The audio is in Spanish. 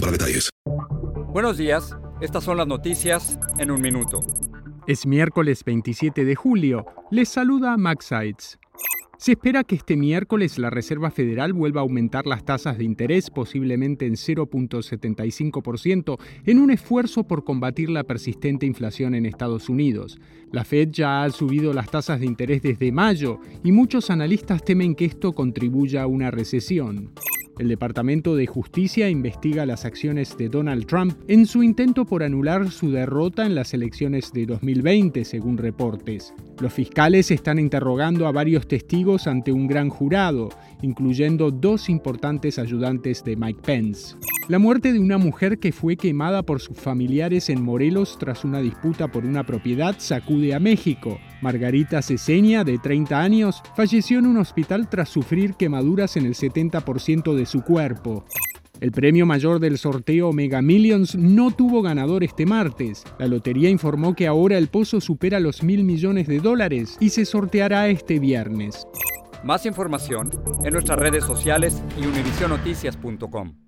para detalles. Buenos días, estas son las noticias en un minuto. Es miércoles 27 de julio. Les saluda Max Sides. Se espera que este miércoles la Reserva Federal vuelva a aumentar las tasas de interés posiblemente en 0.75% en un esfuerzo por combatir la persistente inflación en Estados Unidos. La Fed ya ha subido las tasas de interés desde mayo y muchos analistas temen que esto contribuya a una recesión. El Departamento de Justicia investiga las acciones de Donald Trump en su intento por anular su derrota en las elecciones de 2020, según reportes. Los fiscales están interrogando a varios testigos ante un gran jurado, incluyendo dos importantes ayudantes de Mike Pence. La muerte de una mujer que fue quemada por sus familiares en Morelos tras una disputa por una propiedad sacude a México. Margarita Ceseña, de 30 años, falleció en un hospital tras sufrir quemaduras en el 70% de su cuerpo. El premio mayor del sorteo Mega Millions no tuvo ganador este martes. La lotería informó que ahora el pozo supera los mil millones de dólares y se sorteará este viernes. Más información en nuestras redes sociales y univisionoticias.com.